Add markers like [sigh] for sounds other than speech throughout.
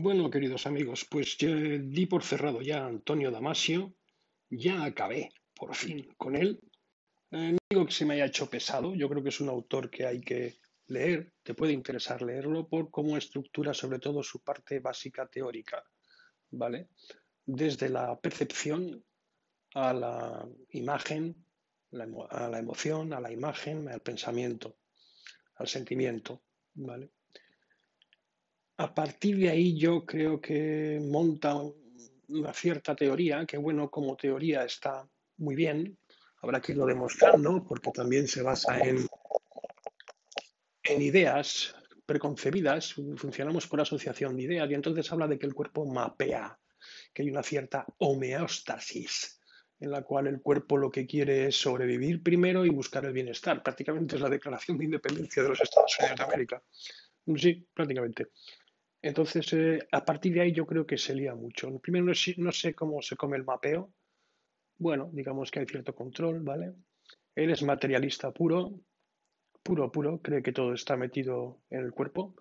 Bueno, queridos amigos, pues di por cerrado ya a Antonio Damasio, ya acabé, por fin, con él. Eh, no digo que se me haya hecho pesado, yo creo que es un autor que hay que leer, te puede interesar leerlo por cómo estructura sobre todo su parte básica teórica, ¿vale? Desde la percepción a la imagen, a la emoción, a la imagen, al pensamiento, al sentimiento, ¿vale? A partir de ahí yo creo que monta una cierta teoría, que bueno, como teoría está muy bien, habrá que irlo demostrando, porque también se basa en, en ideas preconcebidas, funcionamos por asociación de ideas, y entonces habla de que el cuerpo mapea, que hay una cierta homeostasis, en la cual el cuerpo lo que quiere es sobrevivir primero y buscar el bienestar. Prácticamente es la declaración de independencia de los Estados Unidos de América. Sí, prácticamente. Entonces, eh, a partir de ahí yo creo que se lía mucho. Primero, no sé, cómo se come el mapeo. Bueno, digamos que hay cierto control, ¿vale? Él es materialista puro, puro, puro, cree que todo está metido en el cuerpo,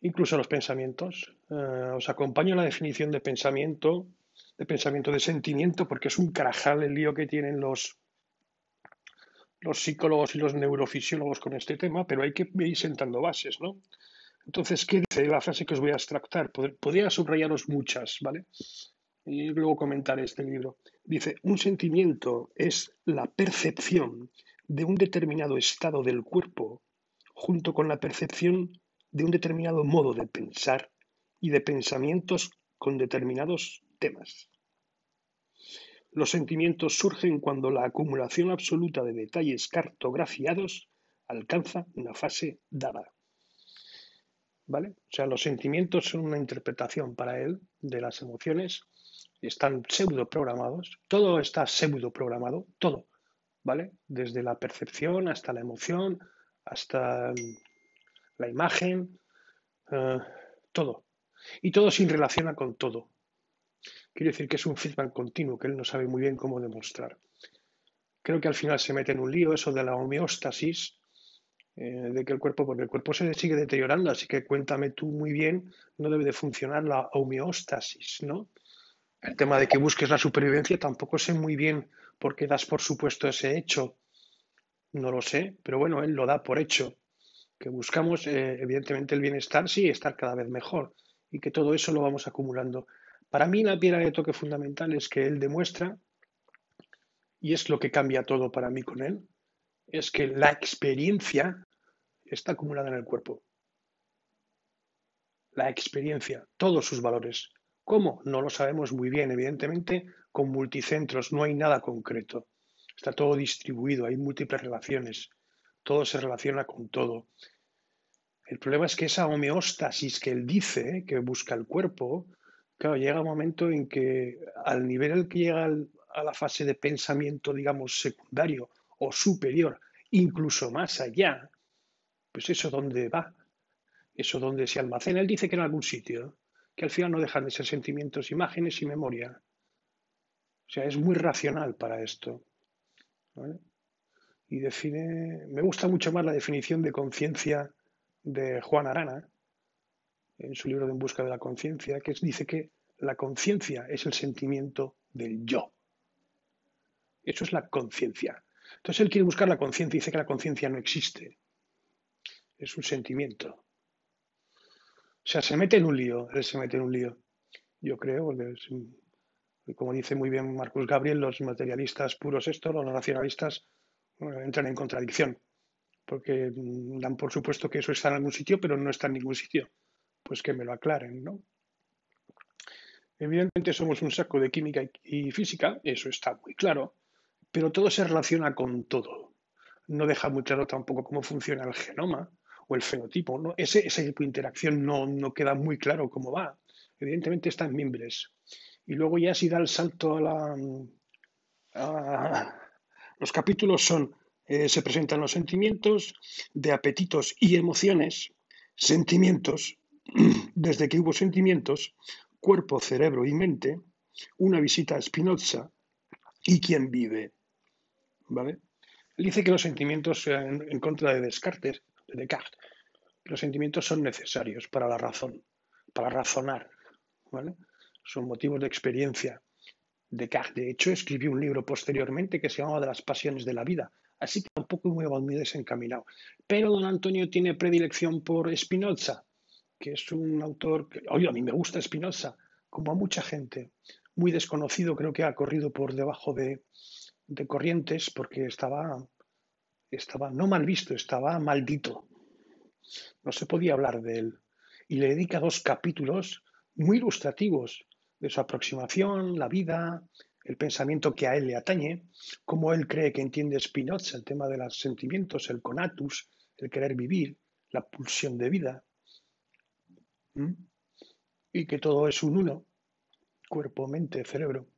incluso los pensamientos. Eh, os acompaño en la definición de pensamiento, de pensamiento de sentimiento, porque es un carajal el lío que tienen los, los psicólogos y los neurofisiólogos con este tema, pero hay que ir sentando bases, ¿no? Entonces, ¿qué dice la frase que os voy a extractar? Podría subrayaros muchas, ¿vale? Y luego comentar este libro. Dice, un sentimiento es la percepción de un determinado estado del cuerpo junto con la percepción de un determinado modo de pensar y de pensamientos con determinados temas. Los sentimientos surgen cuando la acumulación absoluta de detalles cartografiados alcanza una fase dada. ¿Vale? O sea, los sentimientos son una interpretación para él de las emociones, están pseudo programados, todo está pseudo programado, todo, ¿vale? Desde la percepción hasta la emoción, hasta la imagen, eh, todo. Y todo se relaciona con todo. Quiere decir que es un feedback continuo que él no sabe muy bien cómo demostrar. Creo que al final se mete en un lío eso de la homeostasis, eh, de que el cuerpo, porque el cuerpo se sigue deteriorando, así que cuéntame tú muy bien, no debe de funcionar la homeostasis, ¿no? El tema de que busques la supervivencia tampoco sé muy bien por qué das por supuesto ese hecho, no lo sé, pero bueno, él lo da por hecho, que buscamos eh, evidentemente el bienestar, sí, estar cada vez mejor y que todo eso lo vamos acumulando. Para mí la piedra de toque fundamental es que él demuestra, y es lo que cambia todo para mí con él, es que la experiencia está acumulada en el cuerpo. La experiencia, todos sus valores. ¿Cómo? No lo sabemos muy bien. Evidentemente, con multicentros no hay nada concreto. Está todo distribuido, hay múltiples relaciones. Todo se relaciona con todo. El problema es que esa homeostasis que él dice, que busca el cuerpo, claro, llega un momento en que al nivel al que llega a la fase de pensamiento, digamos, secundario o superior, incluso más allá, pues eso dónde va, eso donde se almacena. Él dice que en algún sitio, que al final no dejan de ser sentimientos, imágenes y memoria. O sea, es muy racional para esto. Y define, me gusta mucho más la definición de conciencia de Juan Arana, en su libro de En busca de la conciencia, que dice que la conciencia es el sentimiento del yo. Eso es la conciencia. Entonces él quiere buscar la conciencia y dice que la conciencia no existe. Es un sentimiento. O sea, se mete en un lío, él se mete en un lío. Yo creo, porque como dice muy bien Marcus Gabriel, los materialistas puros estos, los racionalistas, entran en contradicción, porque dan por supuesto que eso está en algún sitio, pero no está en ningún sitio. Pues que me lo aclaren, ¿no? Evidentemente somos un saco de química y física, eso está muy claro, pero todo se relaciona con todo. No deja muy claro tampoco cómo funciona el genoma o el fenotipo. ¿no? Ese, tipo interacción no, no, queda muy claro cómo va. Evidentemente está en mimbres. Y luego ya si da el salto a la... los capítulos son, eh, se presentan los sentimientos de apetitos y emociones, sentimientos, [clears throat] desde que hubo sentimientos, cuerpo, cerebro y mente, una visita a Spinoza y quién vive. ¿Vale? Él dice que los sentimientos, en, en contra de Descartes, de Descartes, los sentimientos son necesarios para la razón. para razonar, ¿vale? Son motivos de experiencia. Descartes, de hecho, escribió un libro posteriormente que se llamaba De las pasiones de la vida, así que tampoco muy, muy desencaminado. Pero don Antonio tiene predilección por Spinoza, que es un autor que, oye, a mí me gusta Spinoza, como a mucha gente, muy desconocido, creo que ha corrido por debajo de, de corrientes porque estaba, estaba no mal visto, estaba maldito. No se podía hablar de él. Y le dedica dos capítulos muy ilustrativos de su aproximación, la vida, el pensamiento que a él le atañe, cómo él cree que entiende Spinoza, el tema de los sentimientos, el conatus, el querer vivir, la pulsión de vida, y que todo es un uno, cuerpo, mente, cerebro.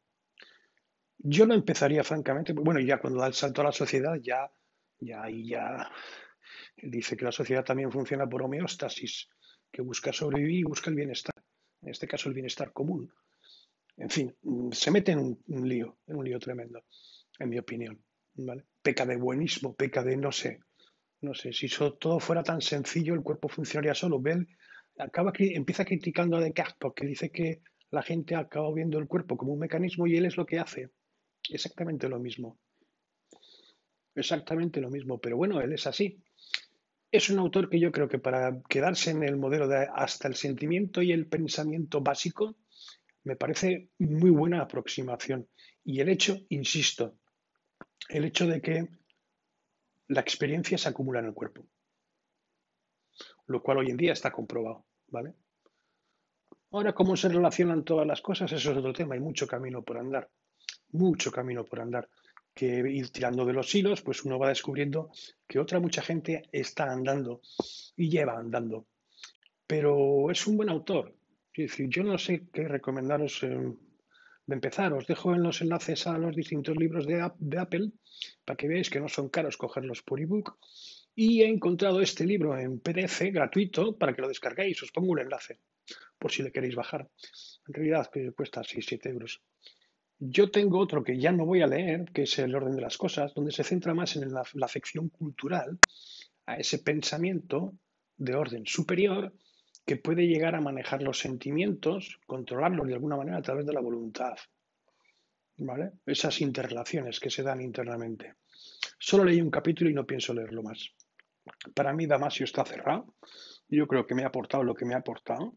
Yo no empezaría, francamente, bueno, ya cuando da el salto a la sociedad, ya, ya, ya, dice que la sociedad también funciona por homeostasis, que busca sobrevivir y busca el bienestar, en este caso el bienestar común. En fin, mm, se mete en un, lío, en un lío tremendo, en mi opinión. ¿vale? Peca de buenismo, peca de no sé, no sé, si todo fuera tan sencillo, el cuerpo funcionaría solo. Bell acaba, empieza criticando a Descartes porque dice que la gente acaba viendo el cuerpo como un mecanismo y él es lo que hace. Exactamente lo mismo. Exactamente lo mismo, pero bueno, él es así. Es un autor que yo creo que para quedarse en el modelo de hasta el sentimiento y el pensamiento básico, me parece muy buena aproximación. Y el hecho, insisto, el hecho de que la experiencia se acumula en el cuerpo, lo cual hoy en día está comprobado, ¿vale? Ahora, cómo se relacionan todas las cosas, eso es otro tema, hay mucho camino por andar, mucho camino por andar, que ir tirando de los hilos, pues uno va descubriendo que otra mucha gente está andando y lleva andando. Pero es un buen autor, yo no sé qué recomendaros eh, de empezar. Os dejo en los enlaces a los distintos libros de, Apple para que veáis que no son caros cogerlos por ebook. Y he encontrado este libro en PDF gratuito para que lo descarguéis. Os pongo un enlace por si le queréis bajar. En realidad cuesta 6-7 euros. Yo tengo otro que ya no voy a leer, que es El orden de las cosas, donde se centra más en la, la afección cultural a ese pensamiento de orden superior que puede llegar a manejar los sentimientos, controlarlos de alguna manera a través de la voluntad. ¿Vale? Esas interrelaciones que se dan internamente. Solo leí un capítulo y no pienso leerlo más. Para mí Damasio está cerrado. Yo creo que me ha aportado lo que me ha aportado.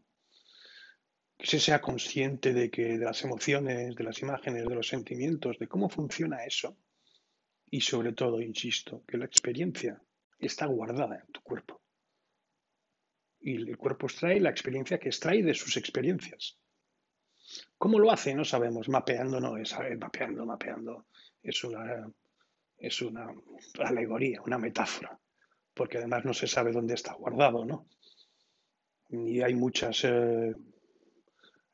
Que se sea consciente de que de las emociones, de las imágenes, de los sentimientos, de cómo funciona eso. Y sobre todo, insisto, que la experiencia está guardada en tu cuerpo y el cuerpo extrae la experiencia que extrae de sus experiencias. ¿Cómo lo hace? No sabemos. Mapeando no es, mapeando, mapeando. Es una, es una alegoría, una metáfora, porque además no se sabe dónde está guardado, ¿no? Y hay muchas, eh,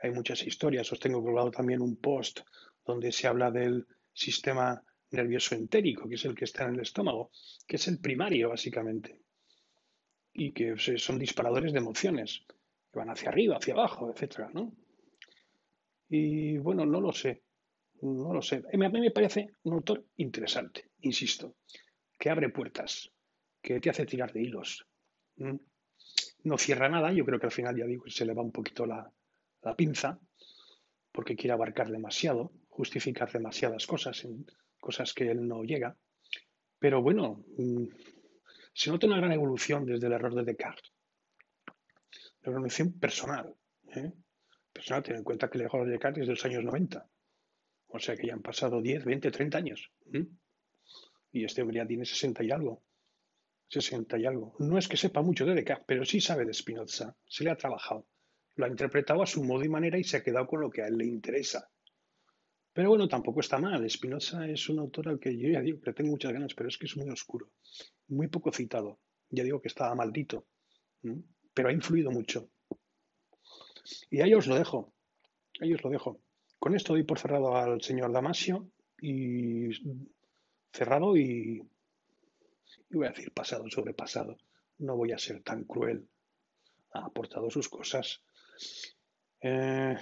hay muchas historias. Os tengo colgado también un post donde se habla del sistema nervioso entérico, que es el que está en el estómago, que es el primario, básicamente y que son disparadores de emociones, que van hacia arriba, hacia abajo, etcétera, ¿no? Y bueno, no lo sé, no lo sé. A mí me parece un autor interesante, insisto, que abre puertas, que te hace tirar de hilos. No cierra nada, yo creo que al final, ya digo, se le va un poquito la, la pinza, porque quiere abarcar demasiado, justificar demasiadas cosas, cosas que él no llega. Pero bueno, mm, se nota una gran evolución desde el error de Descartes. La evolución personal. ¿eh? Personal, ten en cuenta que el error de Descartes es de los años 90. O sea que ya han pasado 10, 20, 30 años. Y este hombre ya tiene 60 y algo. 60 y algo. No es que sepa mucho de Descartes, pero sí sabe de Spinoza. Se le ha trabajado. Lo ha interpretado a su modo y manera y se ha quedado con lo que a él le interesa. Pero bueno, tampoco está mal. Spinoza es un autor al que yo ya digo que tengo muchas ganas, pero es que es muy oscuro, muy poco citado. Ya digo que estaba maldito, pero ha influido mucho. Y ahí os lo dejo. Ahí os lo dejo. Con esto doy por cerrado al señor Damasio y cerrado y, y voy a decir pasado sobre pasado. No voy a ser tan cruel. Ha aportado sus cosas. Eh,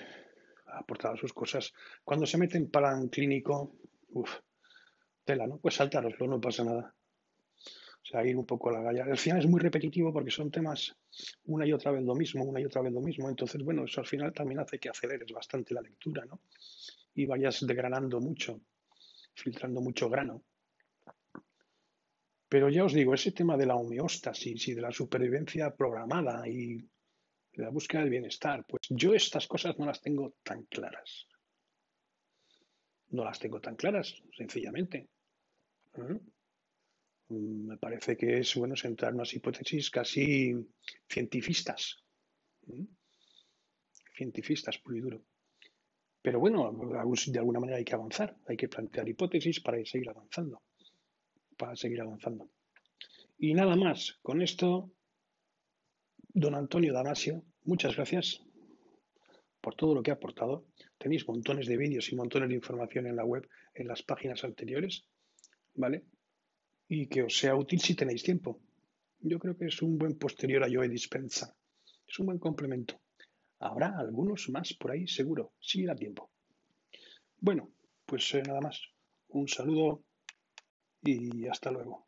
aportado sus cosas. Cuando se mete en plan clínico, uff, tela, ¿no? Pues saltároslo, no pasa nada. O sea, ir un poco a la galla. Al final es muy repetitivo porque son temas una y otra vez lo mismo, una y otra vez lo mismo. Entonces, bueno, eso al final también hace que aceleres bastante la lectura, ¿no? Y vayas degranando mucho, filtrando mucho grano. Pero ya os digo, ese tema de la homeostasis y de la supervivencia programada y la búsqueda del bienestar, pues yo estas cosas no las tengo tan claras. No las tengo tan claras, sencillamente. ¿Mm? Me parece que es bueno centrar unas hipótesis casi cientifistas. ¿Mm? Cientifistas, puro y duro. Pero bueno, de alguna manera hay que avanzar, hay que plantear hipótesis para seguir avanzando. Para seguir avanzando. Y nada más, con esto, don Antonio Damasio, muchas gracias por todo lo que ha aportado. Tenéis montones de vídeos y montones de información en la web, en las páginas anteriores, ¿vale? Y que os sea útil si tenéis tiempo. Yo creo que es un buen posterior a Joe Dispensa. Es un buen complemento. Habrá algunos más por ahí, seguro, si da tiempo. Bueno, pues eh, nada más. Un saludo y hasta luego.